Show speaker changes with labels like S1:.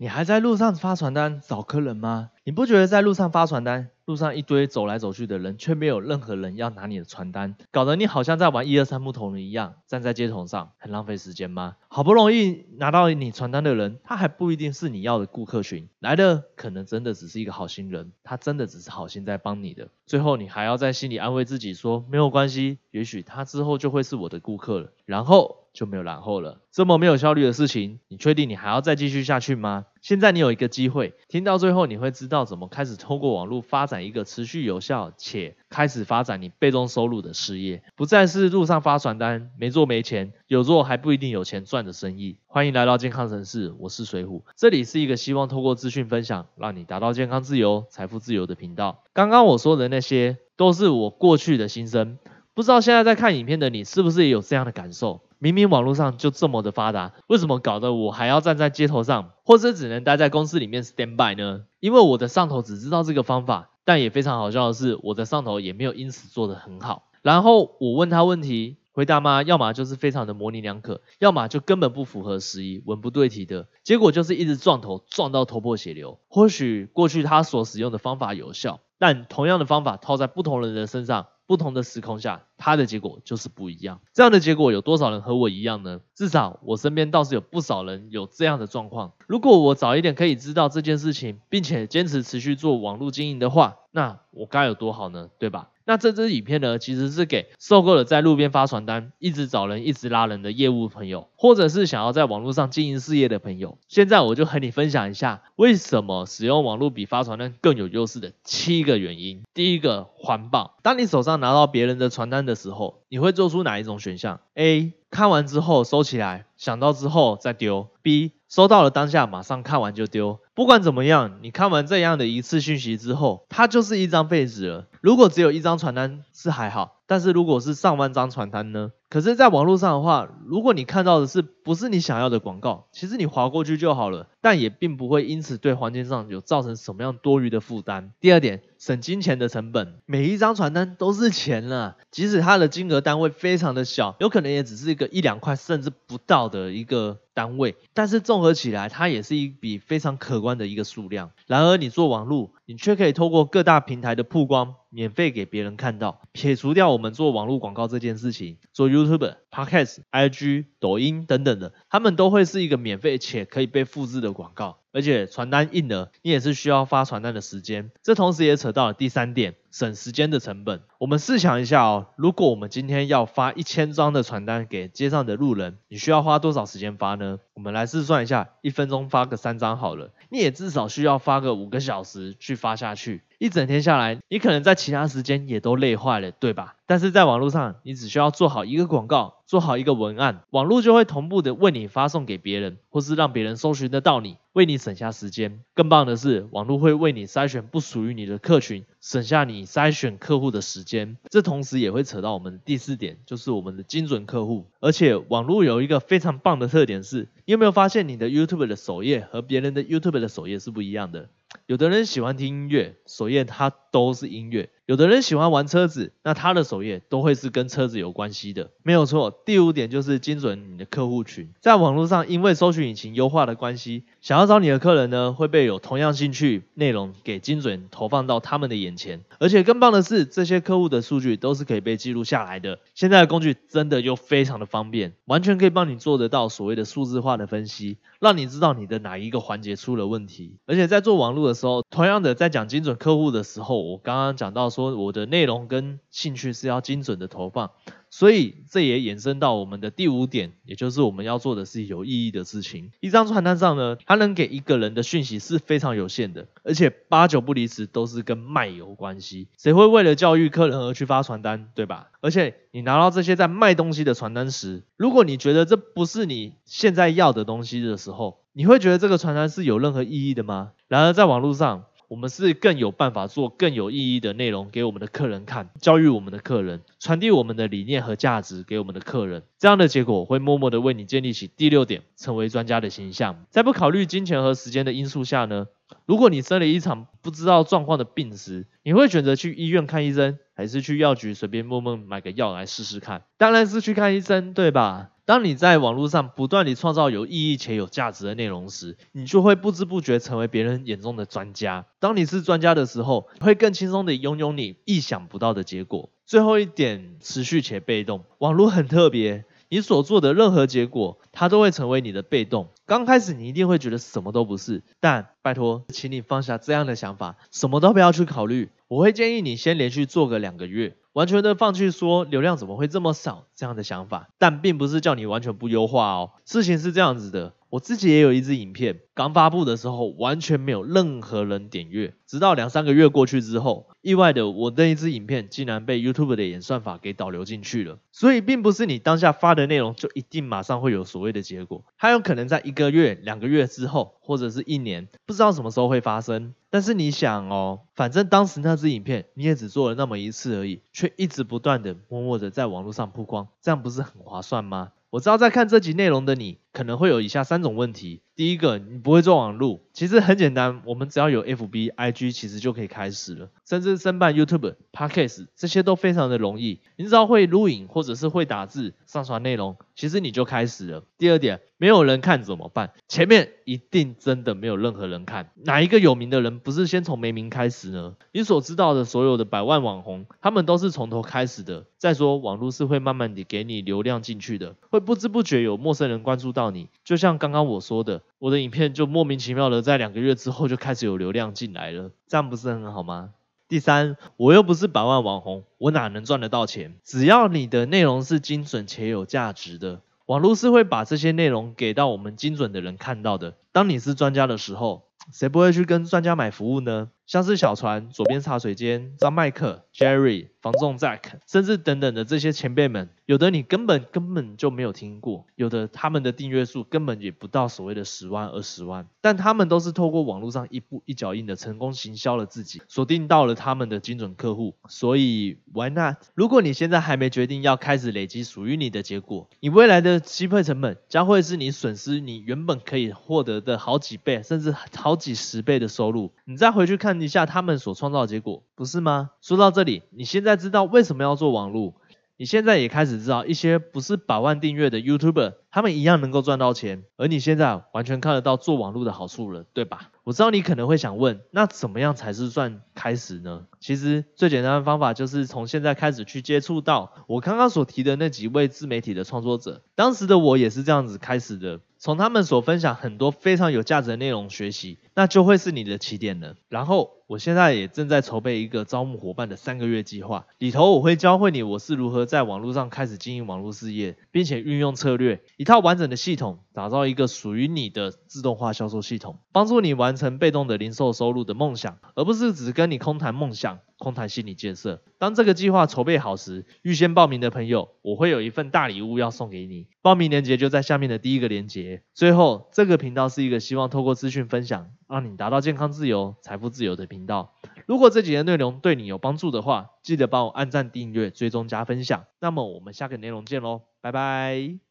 S1: 你还在路上发传单找客人吗？你不觉得在路上发传单，路上一堆走来走去的人，却没有任何人要拿你的传单，搞得你好像在玩一二三木头人一样，站在街头上，很浪费时间吗？好不容易拿到你传单的人，他还不一定是你要的顾客群，来的可能真的只是一个好心人，他真的只是好心在帮你的，最后你还要在心里安慰自己说，没有关系，也许他之后就会是我的顾客了，然后。就没有然后了。这么没有效率的事情，你确定你还要再继续下去吗？现在你有一个机会，听到最后你会知道怎么开始通过网络发展一个持续有效且开始发展你被动收入的事业，不再是路上发传单没做没钱，有做还不一定有钱赚的生意。欢迎来到健康城市，我是水虎，这里是一个希望透过资讯分享，让你达到健康自由、财富自由的频道。刚刚我说的那些，都是我过去的心声，不知道现在在看影片的你，是不是也有这样的感受？明明网络上就这么的发达，为什么搞得我还要站在街头上，或者只能待在公司里面 stand by 呢？因为我的上头只知道这个方法，但也非常好笑的是，我的上头也没有因此做得很好。然后我问他问题，回答嘛，要么就是非常的模棱两可，要么就根本不符合时宜，文不对题的，结果就是一直撞头，撞到头破血流。或许过去他所使用的方法有效，但同样的方法套在不同人的身上。不同的时空下，它的结果就是不一样。这样的结果有多少人和我一样呢？至少我身边倒是有不少人有这样的状况。如果我早一点可以知道这件事情，并且坚持持续做网络经营的话，那我该有多好呢？对吧？那这支影片呢，其实是给受够了在路边发传单、一直找人、一直拉人的业务朋友，或者是想要在网络上经营事业的朋友。现在我就和你分享一下，为什么使用网络比发传单更有优势的七个原因。第一个，环保。当你手上拿到别人的传单的时候，你会做出哪一种选项？A. 看完之后收起来，想到之后再丢。B. 收到了当下马上看完就丢。不管怎么样，你看完这样的一次讯息之后，它就是一张废纸了。如果只有一张传单是还好，但是如果是上万张传单呢？可是，在网络上的话，如果你看到的是不是你想要的广告，其实你划过去就好了，但也并不会因此对环境上有造成什么样多余的负担。第二点，省金钱的成本，每一张传单都是钱了，即使它的金额单位非常的小，有可能也只是一个一两块甚至不到的一个单位，但是综合起来，它也是一笔非常可观的一个数量。然而，你做网络，你却可以透过各大平台的曝光。免费给别人看到，撇除掉我们做网络广告这件事情，做 YouTube、Podcast、IG、抖音等等的，他们都会是一个免费且可以被复制的广告。而且传单印了，你也是需要发传单的时间。这同时也扯到了第三点，省时间的成本。我们试想一下哦，如果我们今天要发一千张的传单给街上的路人，你需要花多少时间发呢？我们来试算一下，一分钟发个三张好了，你也至少需要发个五个小时去发下去。一整天下来，你可能在其他时间也都累坏了，对吧？但是在网络上，你只需要做好一个广告，做好一个文案，网络就会同步的为你发送给别人，或是让别人搜寻得到你，为你省下时间。更棒的是，网络会为你筛选不属于你的客群，省下你筛选客户的时间。这同时也会扯到我们的第四点，就是我们的精准客户。而且网络有一个非常棒的特点是，你有没有发现你的 YouTube 的首页和别人的 YouTube 的首页是不一样的？有的人喜欢听音乐，首页它都是音乐；有的人喜欢玩车子，那他的首页都会是跟车子有关系的，没有错。第五点就是精准你的客户群，在网络上，因为搜索引擎优化的关系，想要找你的客人呢，会被有同样兴趣内容给精准投放到他们的眼前。而且更棒的是，这些客户的数据都是可以被记录下来的。现在的工具真的又非常的方便，完全可以帮你做得到所谓的数字化的分析，让你知道你的哪一个环节出了问题。而且在做网络的时候，同样的在讲精准客户的时候，我刚刚讲到说我的内容跟兴趣是要精准的投放。所以这也衍生到我们的第五点，也就是我们要做的是有意义的事情。一张传单上呢，它能给一个人的讯息是非常有限的，而且八九不离十都是跟卖有关系。谁会为了教育客人而去发传单，对吧？而且你拿到这些在卖东西的传单时，如果你觉得这不是你现在要的东西的时候，你会觉得这个传单是有任何意义的吗？然而在网络上。我们是更有办法做更有意义的内容给我们的客人看，教育我们的客人，传递我们的理念和价值给我们的客人，这样的结果会默默的为你建立起第六点，成为专家的形象。在不考虑金钱和时间的因素下呢，如果你生了一场不知道状况的病时，你会选择去医院看医生，还是去药局随便摸摸买个药来试试看？当然是去看医生，对吧？当你在网络上不断地创造有意义且有价值的内容时，你就会不知不觉成为别人眼中的专家。当你是专家的时候，会更轻松地拥有你意想不到的结果。最后一点，持续且被动。网络很特别。你所做的任何结果，它都会成为你的被动。刚开始你一定会觉得什么都不是，但拜托，请你放下这样的想法，什么都不要去考虑。我会建议你先连续做个两个月，完全的放弃说流量怎么会这么少这样的想法。但并不是叫你完全不优化哦。事情是这样子的。我自己也有一支影片，刚发布的时候完全没有任何人点阅，直到两三个月过去之后，意外的我那一支影片竟然被 YouTube 的演算法给导流进去了。所以并不是你当下发的内容就一定马上会有所谓的结果，它有可能在一个月、两个月之后，或者是一年，不知道什么时候会发生。但是你想哦，反正当时那支影片你也只做了那么一次而已，却一直不断的默默的在网络上曝光，这样不是很划算吗？我知道在看这集内容的你可能会有以下三种问题。第一个，你不会做网路，其实很简单，我们只要有 FB、IG，其实就可以开始了，甚至申办 YouTube、Podcast 这些都非常的容易。你只要会录影或者是会打字、上传内容，其实你就开始了。第二点，没有人看怎么办？前面一定真的没有任何人看，哪一个有名的人不是先从没名开始呢？你所知道的所有的百万网红，他们都是从头开始的。再说，网络是会慢慢地给你流量进去的，会不知不觉有陌生人关注到你，就像刚刚我说的。我的影片就莫名其妙的在两个月之后就开始有流量进来了，这样不是很好吗？第三，我又不是百万网红，我哪能赚得到钱？只要你的内容是精准且有价值的，网络是会把这些内容给到我们精准的人看到的。当你是专家的时候，谁不会去跟专家买服务呢？像是小船、左边茶水间、张麦克、Jerry、防重 Zack，甚至等等的这些前辈们，有的你根本根本就没有听过，有的他们的订阅数根本也不到所谓的十万、二十万，但他们都是透过网络上一步一脚印的成功行销了自己，锁定到了他们的精准客户。所以 Why not？如果你现在还没决定要开始累积属于你的结果，你未来的机会成本将会是你损失你原本可以获得的好几倍，甚至好几十倍的收入。你再回去看。一下他们所创造的结果，不是吗？说到这里，你现在知道为什么要做网络？你现在也开始知道一些不是百万订阅的 YouTuber，他们一样能够赚到钱，而你现在完全看得到做网络的好处了，对吧？我知道你可能会想问，那怎么样才是算开始呢？其实最简单的方法就是从现在开始去接触到我刚刚所提的那几位自媒体的创作者，当时的我也是这样子开始的。从他们所分享很多非常有价值的内容学习，那就会是你的起点了。然后，我现在也正在筹备一个招募伙伴的三个月计划，里头我会教会你我是如何在网络上开始经营网络事业，并且运用策略，一套完整的系统，打造一个属于你的自动化销售系统，帮助你完成被动的零售收入的梦想，而不是只跟你空谈梦想。空谈心理建设。当这个计划筹备好时，预先报名的朋友，我会有一份大礼物要送给你。报名链接就在下面的第一个链接。最后，这个频道是一个希望透过资讯分享，让你达到健康自由、财富自由的频道。如果这几天内容对你有帮助的话，记得帮我按赞、订阅、追踪、加分享。那么我们下个内容见喽，拜拜。